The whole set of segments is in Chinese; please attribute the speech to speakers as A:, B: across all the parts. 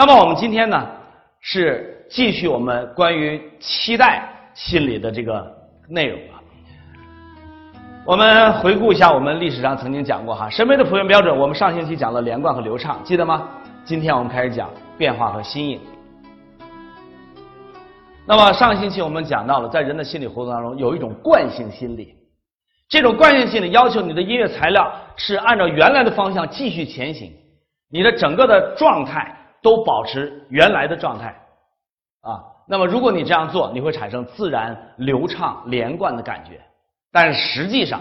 A: 那么我们今天呢，是继续我们关于期待心理的这个内容啊。我们回顾一下，我们历史上曾经讲过哈，审美的普遍标准。我们上星期讲了连贯和流畅，记得吗？今天我们开始讲变化和新颖。那么上星期我们讲到了，在人的心理活动当中有一种惯性心理，这种惯性心理要求你的音乐材料是按照原来的方向继续前行，你的整个的状态都保持原来的状态啊。那么如果你这样做，你会产生自然、流畅、连贯的感觉。但是实际上，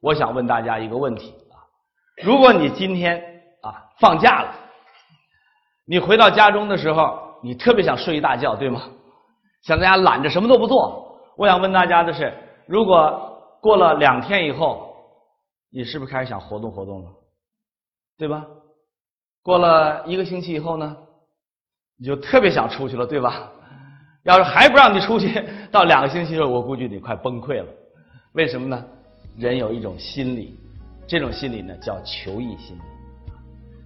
A: 我想问大家一个问题啊：如果你今天啊放假了，你回到家中的时候，你特别想睡一大觉，对吗？想在家懒着什么都不做，我想问大家的是：如果过了两天以后，你是不是开始想活动活动了？对吧？过了一个星期以后呢，你就特别想出去了，对吧？要是还不让你出去，到两个星期后，我估计你快崩溃了。为什么呢？人有一种心理，这种心理呢叫求异心理。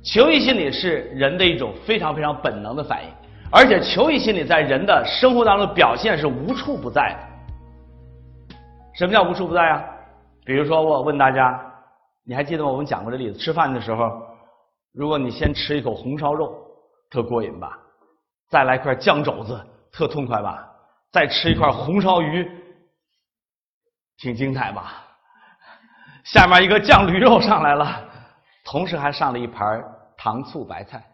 A: 求异心理是人的一种非常非常本能的反应。而且求异心理在人的生活当中表现是无处不在的。什么叫无处不在啊？比如说，我问大家，你还记得吗？我们讲过这例子：吃饭的时候，如果你先吃一口红烧肉，特过瘾吧？再来块酱肘子，特痛快吧？再吃一块红烧鱼，挺精彩吧？下面一个酱驴肉上来了，同时还上了一盘糖醋白菜。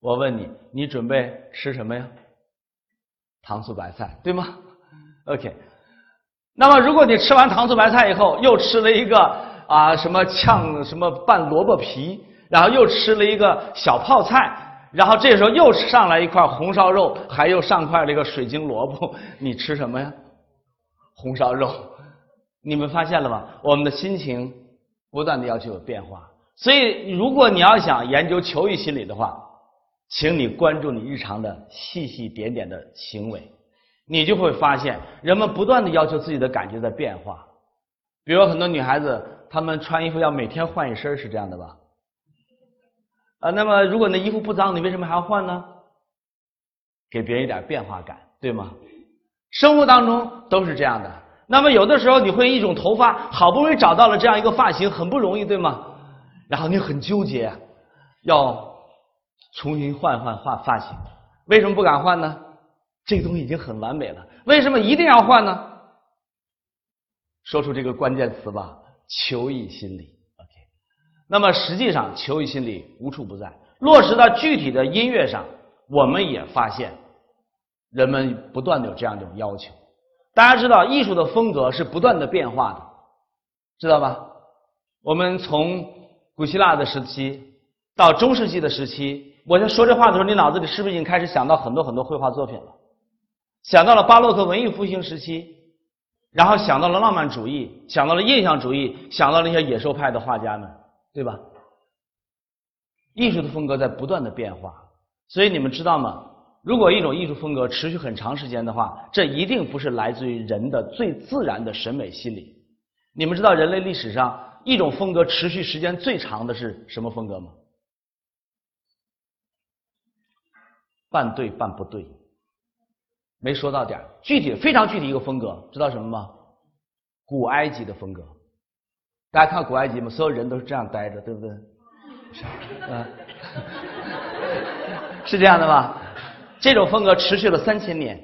A: 我问你，你准备吃什么呀？糖醋白菜，对吗？OK。那么，如果你吃完糖醋白菜以后，又吃了一个啊什么炝什么拌萝卜皮，然后又吃了一个小泡菜，然后这时候又上来一块红烧肉，还又上块这个水晶萝卜，你吃什么呀？红烧肉。你们发现了吗？我们的心情不断的要求有变化，所以如果你要想研究求异心理的话。请你关注你日常的细细点点的行为，你就会发现人们不断的要求自己的感觉在变化。比如很多女孩子，她们穿衣服要每天换一身，是这样的吧？啊，那么如果那衣服不脏，你为什么还要换呢？给别人一点变化感，对吗？生活当中都是这样的。那么有的时候你会一种头发，好不容易找到了这样一个发型，很不容易，对吗？然后你很纠结，要。重新换换发发型，为什么不敢换呢？这个东西已经很完美了，为什么一定要换呢？说出这个关键词吧，求异心理。那么实际上求异心理无处不在，落实到具体的音乐上，我们也发现人们不断的有这样一种要求。大家知道，艺术的风格是不断的变化的，知道吧？我们从古希腊的时期到中世纪的时期。我在说这话的时候，你脑子里是不是已经开始想到很多很多绘画作品了？想到了巴洛克文艺复兴时期，然后想到了浪漫主义，想到了印象主义，想到了那些野兽派的画家们，对吧？艺术的风格在不断的变化，所以你们知道吗？如果一种艺术风格持续很长时间的话，这一定不是来自于人的最自然的审美心理。你们知道人类历史上一种风格持续时间最长的是什么风格吗？半对半不对，没说到点具体非常具体一个风格，知道什么吗？古埃及的风格。大家看古埃及吗？所有人都是这样待着，对不对？是嗯，是这样的吧？这种风格持续了三千年，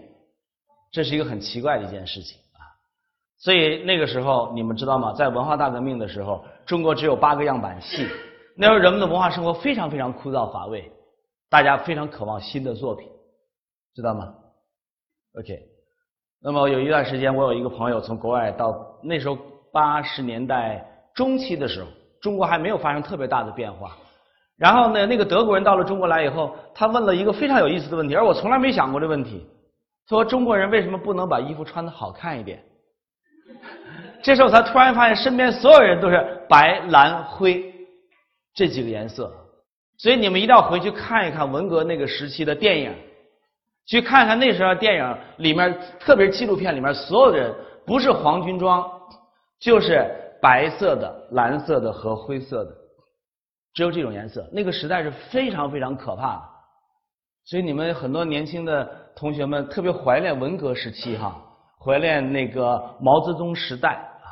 A: 这是一个很奇怪的一件事情啊。所以那个时候你们知道吗？在文化大革命的时候，中国只有八个样板戏，那时候人们的文化生活非常非常枯燥乏味。大家非常渴望新的作品，知道吗？OK，那么有一段时间，我有一个朋友从国外到那时候八十年代中期的时候，中国还没有发生特别大的变化。然后呢，那个德国人到了中国来以后，他问了一个非常有意思的问题，而我从来没想过这问题。说中国人为什么不能把衣服穿的好看一点？这时候他突然发现，身边所有人都是白、蓝、灰这几个颜色。所以你们一定要回去看一看文革那个时期的电影，去看看那时候电影里面，特别是纪录片里面，所有的人不是黄军装，就是白色的、蓝色的和灰色的，只有这种颜色。那个时代是非常非常可怕的。所以你们很多年轻的同学们特别怀念文革时期哈，怀念那个毛泽东时代啊。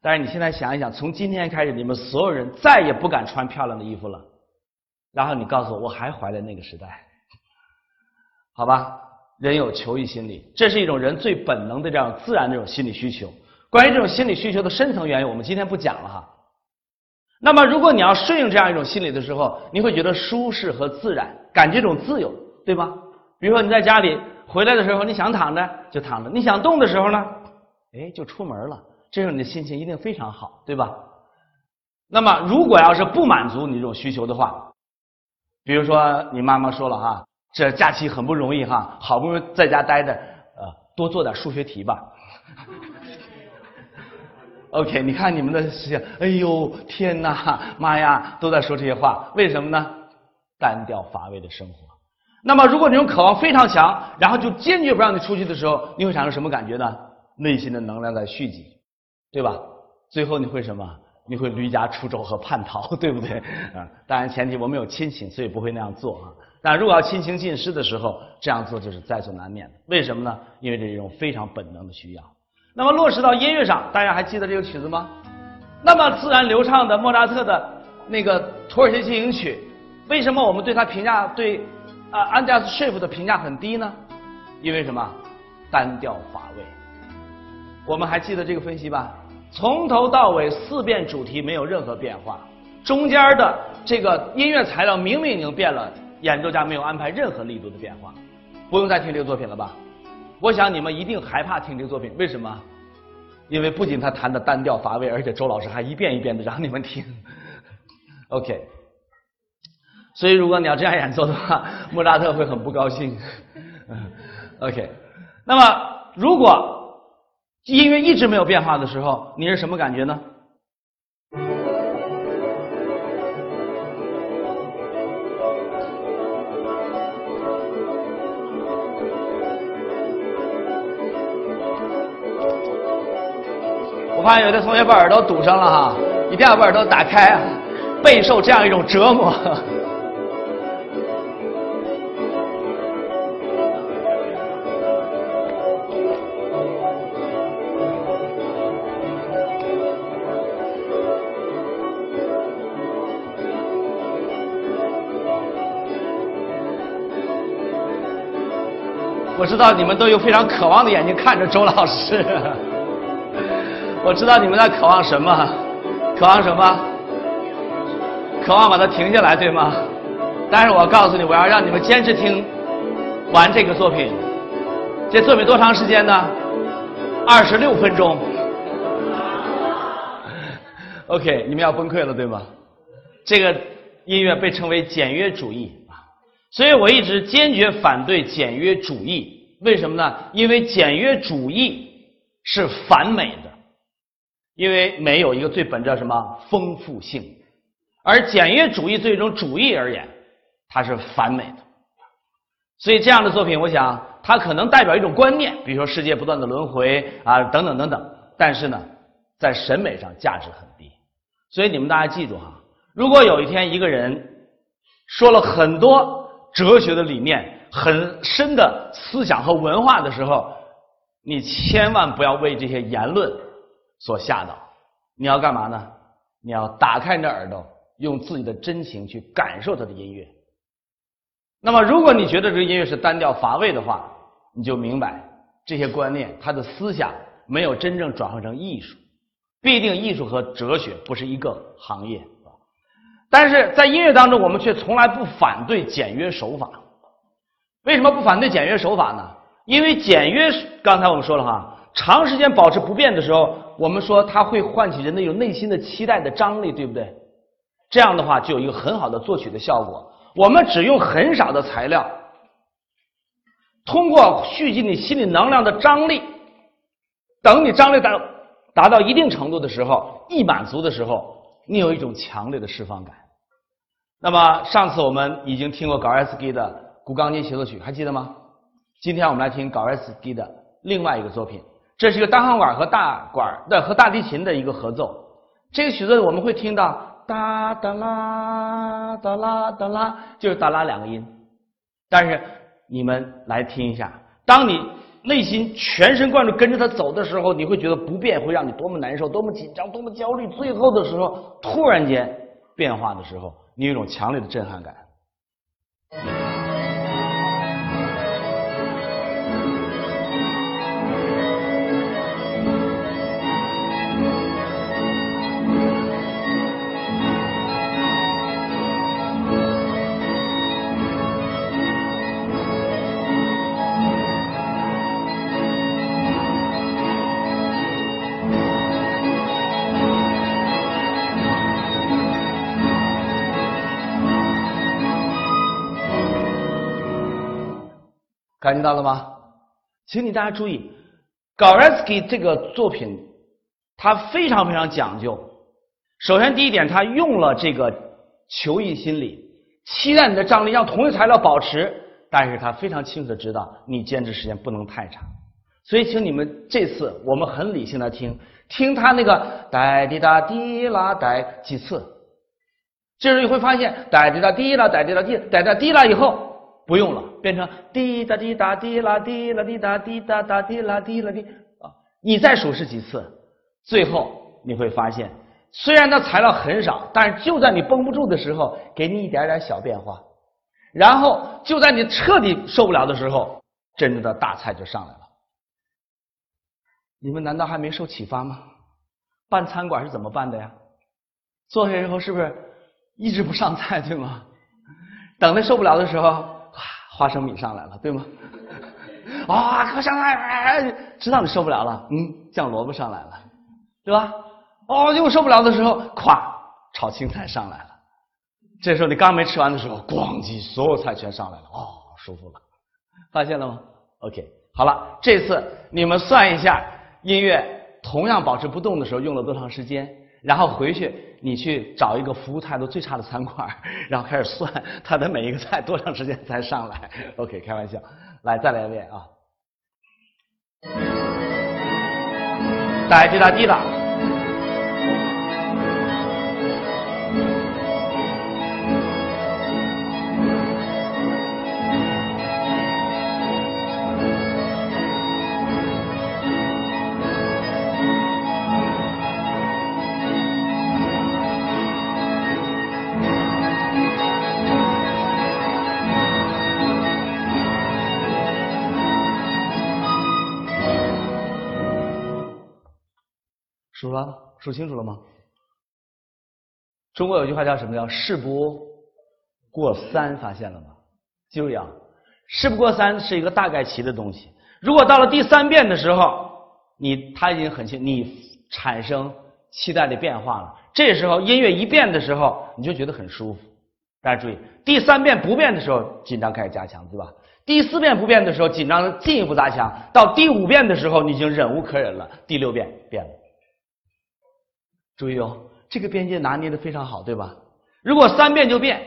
A: 但是你现在想一想，从今天开始，你们所有人再也不敢穿漂亮的衣服了。然后你告诉我，我还怀念那个时代，好吧？人有求异心理，这是一种人最本能的这样自然的这种心理需求。关于这种心理需求的深层原因，我们今天不讲了哈。那么，如果你要顺应这样一种心理的时候，你会觉得舒适和自然，感觉一种自由，对吧？比如说你在家里回来的时候，你想躺着就躺着，你想动的时候呢，哎，就出门了。这时候你的心情一定非常好，对吧？那么，如果要是不满足你这种需求的话，比如说你妈妈说了哈，这假期很不容易哈，好不容易在家待着，呃，多做点数学题吧。OK，你看你们的思想，哎呦天哪，妈呀，都在说这些话，为什么呢？单调乏味的生活。那么，如果你种渴望非常强，然后就坚决不让你出去的时候，你会产生什么感觉呢？内心的能量在蓄积，对吧？最后你会什么？你会离家出走和叛逃，对不对？啊，当然前提我们有亲情，所以不会那样做啊。但如果要亲情尽失的时候，这样做就是在所难免的。为什么呢？因为这是一种非常本能的需要。那么落实到音乐上，大家还记得这个曲子吗？那么自然流畅的莫扎特的那个土耳其进行曲，为什么我们对他评价对啊安加斯舍夫的评价很低呢？因为什么？单调乏味。我们还记得这个分析吧？从头到尾四遍主题没有任何变化，中间的这个音乐材料明明已经变了，演奏家没有安排任何力度的变化。不用再听这个作品了吧？我想你们一定害怕听这个作品，为什么？因为不仅他弹的单调乏味，而且周老师还一遍一遍的让你们听。OK，所以如果你要这样演奏的话，莫扎特会很不高兴。OK，那么如果音乐一直没有变化的时候，你是什么感觉呢？我发现有的同学把耳朵堵上了哈，一定要把耳朵打开，备受这样一种折磨。我知道你们都有非常渴望的眼睛看着周老师。我知道你们在渴望什么，渴望什么？渴望把它停下来，对吗？但是我告诉你，我要让你们坚持听完这个作品。这作品多长时间呢？二十六分钟。OK，你们要崩溃了，对吗？这个音乐被称为简约主义啊，所以我一直坚决反对简约主义。为什么呢？因为简约主义是反美的。因为美有一个最本质什么丰富性，而简约主义对一种主义而言，它是反美的。所以这样的作品，我想它可能代表一种观念，比如说世界不断的轮回啊，等等等等。但是呢，在审美上价值很低。所以你们大家记住哈，如果有一天一个人说了很多哲学的理念、很深的思想和文化的时候，你千万不要为这些言论。所吓到，你要干嘛呢？你要打开你的耳朵，用自己的真情去感受他的音乐。那么，如果你觉得这个音乐是单调乏味的话，你就明白这些观念，他的思想没有真正转换成艺术。必定艺术和哲学不是一个行业。但是在音乐当中，我们却从来不反对简约手法。为什么不反对简约手法呢？因为简约，刚才我们说了哈。长时间保持不变的时候，我们说它会唤起人的一种内心的期待的张力，对不对？这样的话就有一个很好的作曲的效果。我们只用很少的材料，通过蓄积你心理能量的张力，等你张力达达到一定程度的时候，一满足的时候，你有一种强烈的释放感。那么上次我们已经听过高尔斯基的古钢琴协奏曲，还记得吗？今天我们来听高尔斯基的另外一个作品。这是一个单簧管和大管的和大提琴的一个合奏。这个曲子我们会听到哒哒啦哒啦哒啦，就是哒啦两个音，但是你们来听一下，当你内心全神贯注跟着它走的时候，你会觉得不变会让你多么难受、多么紧张、多么焦虑。最后的时候，突然间变化的时候，你有一种强烈的震撼感。感觉到了吗？请你大家注意 g o r e t s k y 这个作品，它非常非常讲究。首先，第一点，他用了这个求异心理，期待你的张力，让同一材料保持，但是他非常清楚的知道你坚持时间不能太长。所以，请你们这次我们很理性的听，听他那个哒滴哒滴啦哒几次，这时候你会发现哒滴哒滴啦哒滴啦滴哒哒滴啦以后。不用了，变成滴答滴答滴啦滴啦滴答滴答答滴啦滴啦滴啊！你再数是几次？最后你会发现，虽然它材料很少，但是就在你绷不住的时候，给你一点点小变化，然后就在你彻底受不了的时候，真正的大菜就上来了。你们难道还没受启发吗？办餐馆是怎么办的呀？坐下以后是不是一直不上菜，对吗？等他受不了的时候。花生米上来了，对吗？啊，快上来，知道你受不了了，嗯，酱萝卜上来了，对吧？哦，又受不了的时候，咵，炒青菜上来了。这时候你刚没吃完的时候，咣叽，所有菜全上来了，哦，舒服了，发现了吗？OK，好了，这次你们算一下，音乐同样保持不动的时候用了多长时间？然后回去，你去找一个服务态度最差的餐馆，然后开始算他的每一个菜多长时间才上来。OK，开玩笑，来再来一遍啊！大家滴哒滴哒。数了，数清楚了吗？中国有句话叫什么？叫事不过三，发现了吗？记住啊，事不过三是一个大概齐的东西。如果到了第三遍的时候，你他已经很清，你产生期待的变化了。这时候音乐一变的时候，你就觉得很舒服。大家注意，第三遍不变的时候，紧张开始加强，对吧？第四遍不变的时候，紧张进一步加强。到第五遍的时候，你已经忍无可忍了。第六遍变了。注意哦，这个边界拿捏的非常好，对吧？如果三遍就变，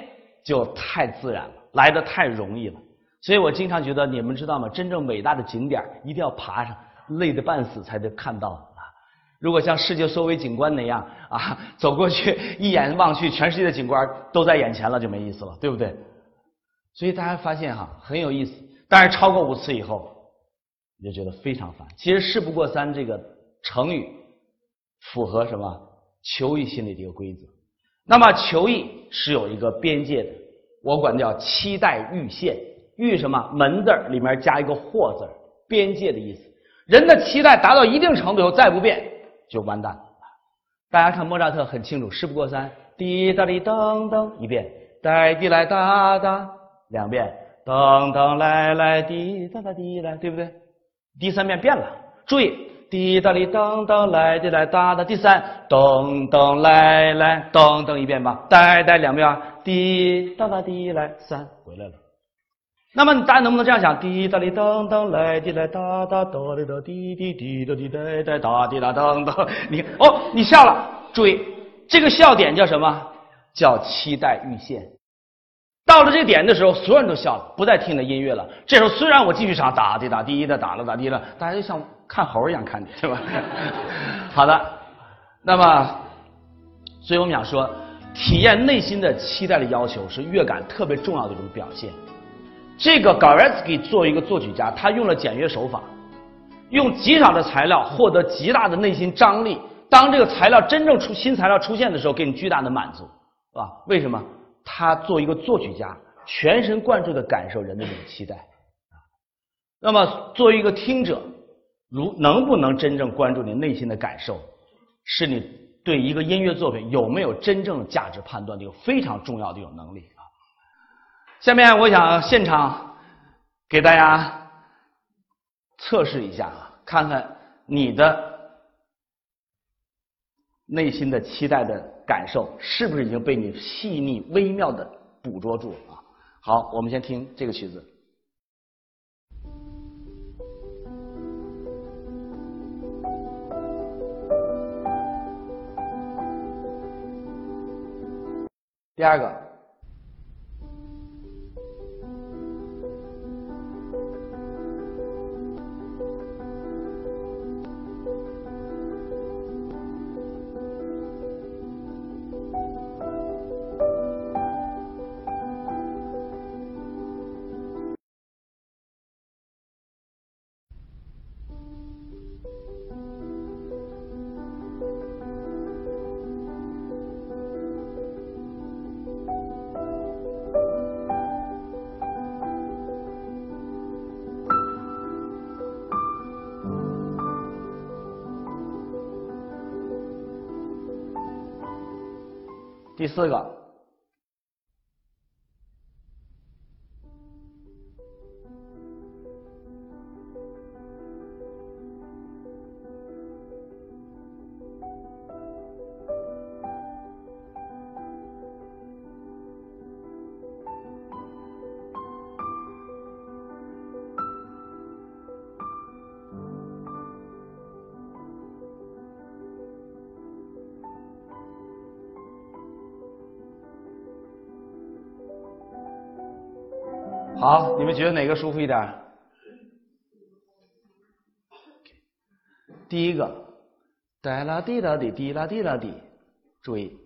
A: 就太自然了，来的太容易了。所以我经常觉得，你们知道吗？真正伟大的景点一定要爬上，累得半死才能看到啊！如果像世界收尾景观那样啊，走过去一眼望去，全世界的景观都在眼前了，就没意思了，对不对？所以大家发现哈，很有意思。但是超过五次以后，你就觉得非常烦。其实事不过三这个成语符合什么？求异心理的一个规则，那么求异是有一个边界的，我管叫期待阈限，阈什么门字里面加一个或字边界的意思。人的期待达到一定程度以后再不变就完蛋了。大家看莫扎特很清楚，事不过三，滴答滴噔噔一遍，哒滴来哒哒两遍，噔噔来来滴哒哒滴来，对不对？第三遍变了，注意。滴答哩当当来滴来哒哒，第三咚咚来来咚咚一遍吧，呆呆两遍，滴答答滴来三回来了。那么大家能不能这样想？滴答哩当当来滴来哒哒哆哩哆滴滴滴答滴哒哒哒滴答当当。你哦，你笑了，注意这个笑点叫什么？叫期待阈限。到了这点的时候，所有人都笑了，不再听那音乐了。这时候虽然我继续唱哒滴哒滴的哒了哒滴了，大家就像看猴一样看你，对吧？好的，那么，所以我们想说，体验内心的期待的要求是乐感特别重要的一种表现。这个 g a r e t s k y 作为一个作曲家，他用了简约手法，用极少的材料获得极大的内心张力。当这个材料真正出新材料出现的时候，给你巨大的满足，是吧？为什么？他做一个作曲家，全神贯注的感受人的这种期待。那么，作为一个听者，如能不能真正关注你内心的感受，是你对一个音乐作品有没有真正价值判断的一个非常重要的一种能力啊。下面，我想现场给大家测试一下啊，看看你的。内心的期待的感受，是不是已经被你细腻微妙的捕捉住了啊？好，我们先听这个曲子。第二个。第四个。你们觉得哪个舒服一点？第一个，哒啦滴啦滴，滴啦滴啦滴，注意。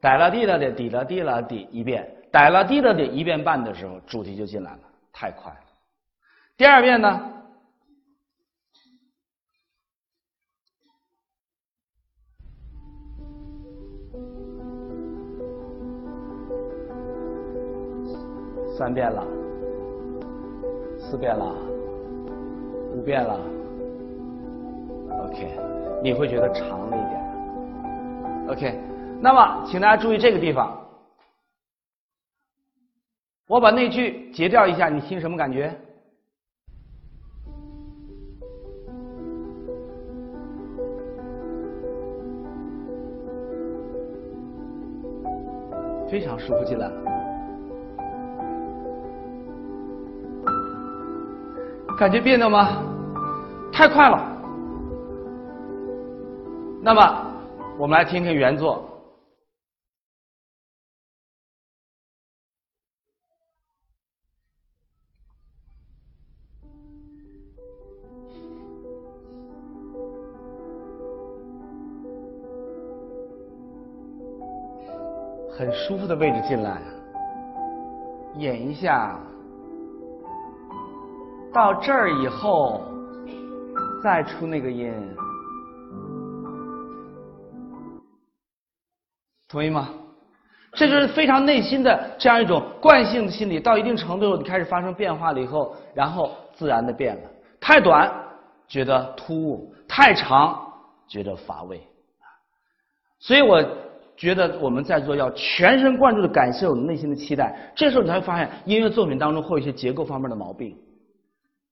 A: 哒啦滴啦滴，滴啦滴啦滴，一遍，哒啦滴啦滴，一遍半的时候，主题就进来了，太快了。第二遍呢？三遍了，四遍了，五遍了，OK，你会觉得长了一点，OK，那么请大家注意这个地方，我把那句截掉一下，你听什么感觉？非常舒服进来。感觉别扭吗？太快了。那么，我们来听听原作。很舒服的位置进来，演一下。到这儿以后，再出那个音，同意吗？这就是非常内心的这样一种惯性的心理，到一定程度你开始发生变化了以后，然后自然的变了。太短觉得突兀，太长觉得乏味。所以我觉得我们在座要全神贯注的感受内心的期待，这时候你才会发现音乐作品当中会有一些结构方面的毛病。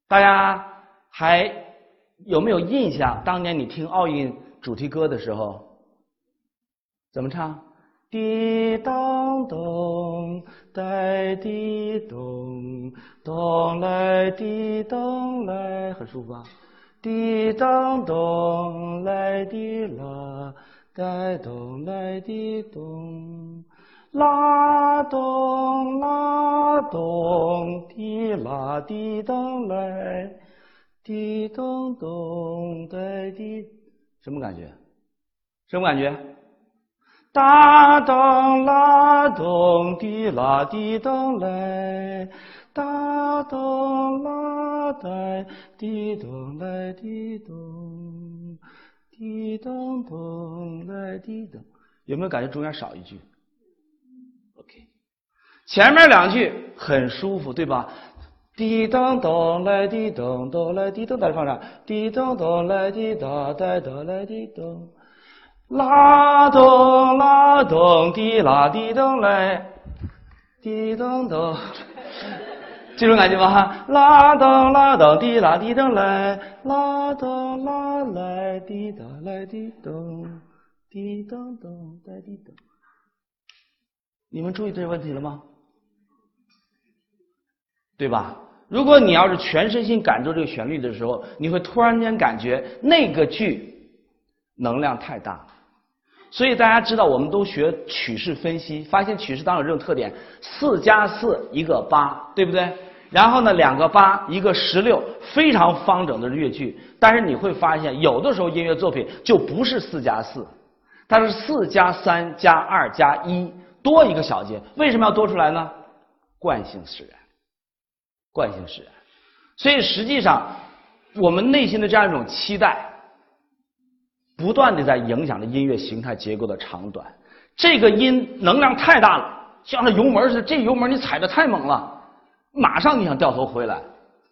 A: 大家还有没有印象？当年你听奥运主题歌的时候，怎么唱？滴当咚，带滴咚，咚来滴咚来，很舒服吧？滴当咚来滴啦，带咚来滴咚。拉咚拉咚，滴啦滴当来，
B: 滴咚咚哒滴，什么感觉？什么感觉？哒咚啦咚滴啦滴咚来，哒咚啦哒滴咚来滴咚，滴咚咚来滴咚。有没有感觉中间少一句前面两句很舒服，对吧？滴咚咚来滴咚咚来滴咚，大家放上。滴咚咚来滴哒哒哒来滴咚。啦咚啦咚滴啦滴咚来，滴咚咚，这种感觉吧？啦咚啦咚滴啦滴咚来，啦咚啦来滴哒来滴咚，滴咚咚来滴咚。你们注意这个问题了吗？对吧？如果你要是全身心感受这个旋律的时候，你会突然间感觉那个句能量太大。所以大家知道，我们都学曲式分析，发现曲式当中有这种特点：四加四一个八，对不对？然后呢，两个八一个十六，非常方整的乐句。但是你会发现，有的时候音乐作品就不是四加四，它是四加三加二加一，多一个小节。为什么要多出来呢？惯性使然，惯性使然。所以实际上，我们内心的这样一种期待。不断的在影响着音乐形态结构的长短，这个音能量太大了，像那油门似的，这油门你踩的太猛了，马上你想掉头回来，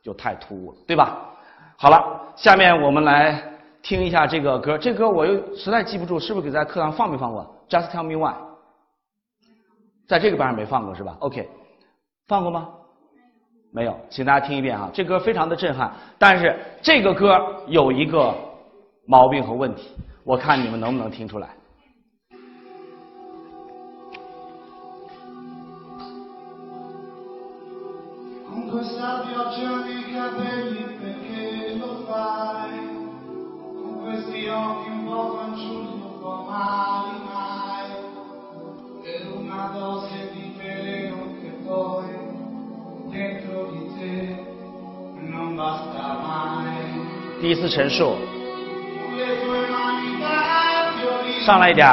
B: 就太突兀了，对吧？好了，下面我们来听一下这个歌，这歌我又实在记不住，是不是给在课堂放没放过？Just tell me why，在这个班上没放过是吧？OK，放过吗？没有，请大家听一遍哈，这歌非常的震撼，但是这个歌有一个。毛病和问题，我看你们能不能听出来。第一次陈述，上来一点。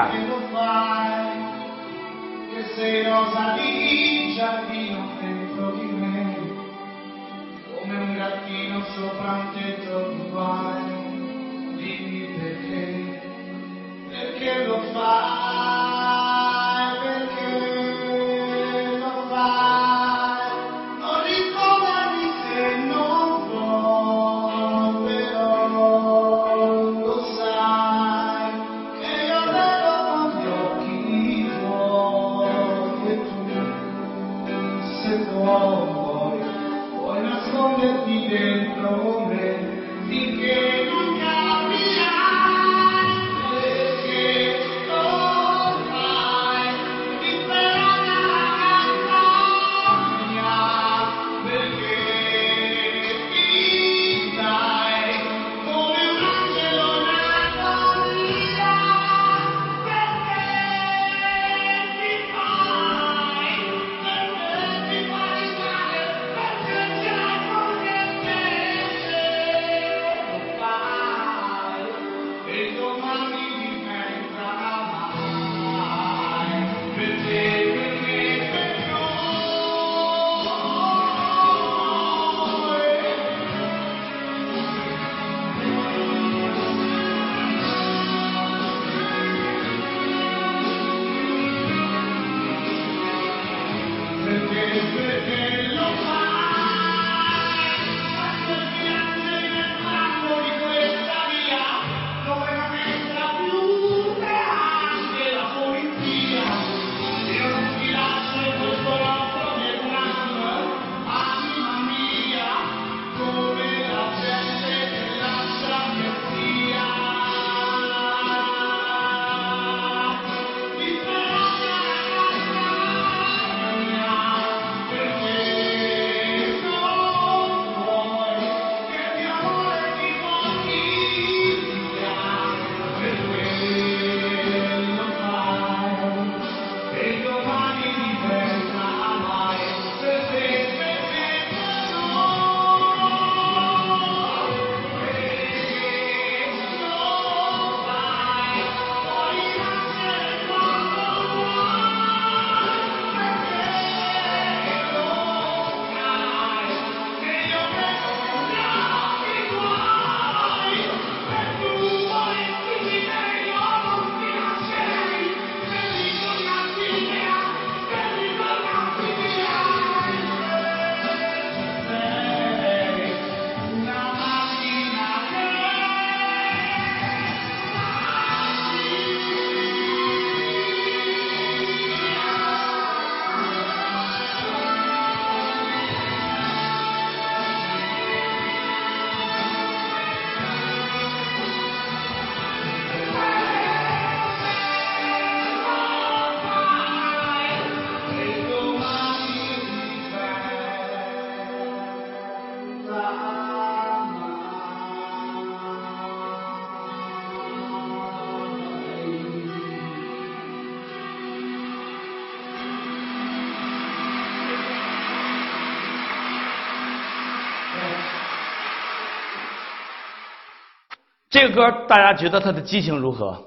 A: 这个歌大家觉得它的激情如何？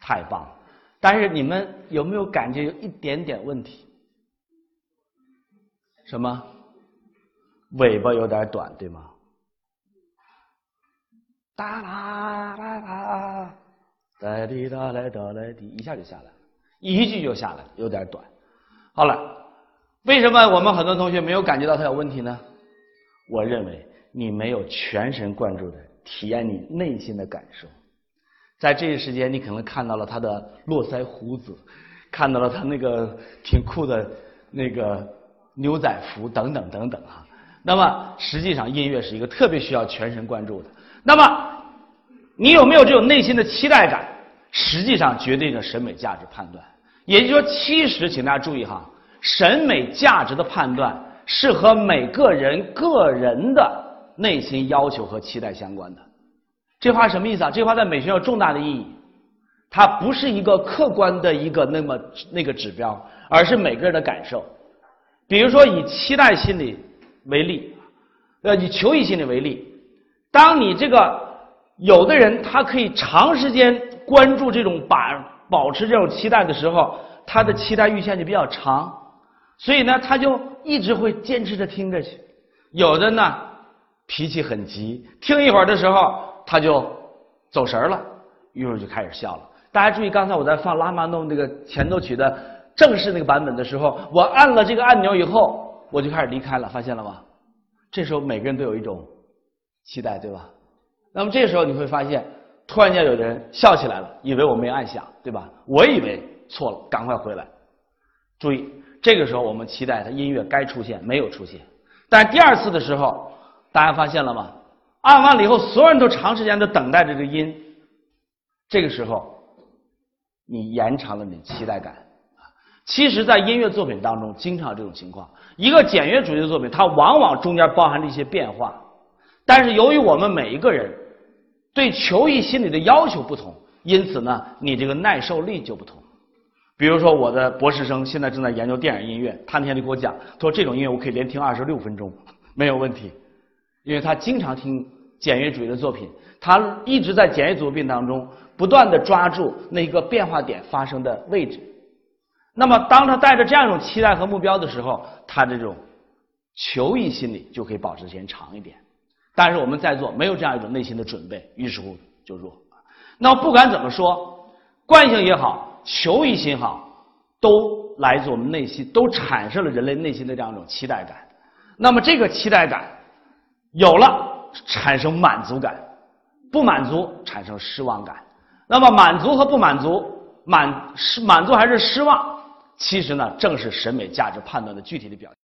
A: 太棒！但是你们有没有感觉有一点点问题？什么？尾巴有点短，对吗？哒啦啦啦，哒滴哒来哒来滴，一下就下来了，一句就下来，有点短。好了，为什么我们很多同学没有感觉到它有问题呢？我认为你没有全神贯注的体验你内心的感受。在这一时间，你可能看到了他的络腮胡子，看到了他那个挺酷的那个牛仔服等等等等啊。那么实际上，音乐是一个特别需要全神贯注的。那么你有没有这种内心的期待感？实际上决定着审美价值判断。也就是说，其实请大家注意哈，审美价值的判断是和每个人个人的内心要求和期待相关的。这话什么意思啊？这话在美学有重大的意义。它不是一个客观的一个那么那个指标，而是每个人的感受。比如说，以期待心理为例，呃，以求异心理为例，当你这个有的人他可以长时间关注这种把。保持这种期待的时候，他的期待阈限就比较长，所以呢，他就一直会坚持着听着去。有的呢，脾气很急，听一会儿的时候他就走神了，一会就开始笑了。大家注意，刚才我在放拉曼诺那个前奏曲的正式那个版本的时候，我按了这个按钮以后，我就开始离开了，发现了吗？这时候每个人都有一种期待，对吧？那么这时候你会发现。突然间，有的人笑起来了，以为我没按响，对吧？我以为错了，赶快回来。注意，这个时候我们期待他音乐该出现，没有出现。但第二次的时候，大家发现了吗？按完了以后，所有人都长时间的等待着这个音。这个时候，你延长了你的期待感。其实，在音乐作品当中，经常这种情况。一个简约主义的作品，它往往中间包含着一些变化，但是由于我们每一个人。对求艺心理的要求不同，因此呢，你这个耐受力就不同。比如说，我的博士生现在正在研究电影音乐，他那天就给我讲，他说这种音乐我可以连听二十六分钟，没有问题，因为他经常听简约主义的作品，他一直在简约作品当中不断的抓住那一个变化点发生的位置。那么，当他带着这样一种期待和目标的时候，他这种求异心理就可以保持时间长一点。但是我们在座没有这样一种内心的准备，于是乎就弱。那不管怎么说，惯性也好，求异心好，都来自我们内心，都产生了人类内心的这样一种期待感。那么这个期待感有了，产生满足感；不满足，产生失望感。那么满足和不满足，满是满足还是失望，其实呢，正是审美价值判断的具体的表现。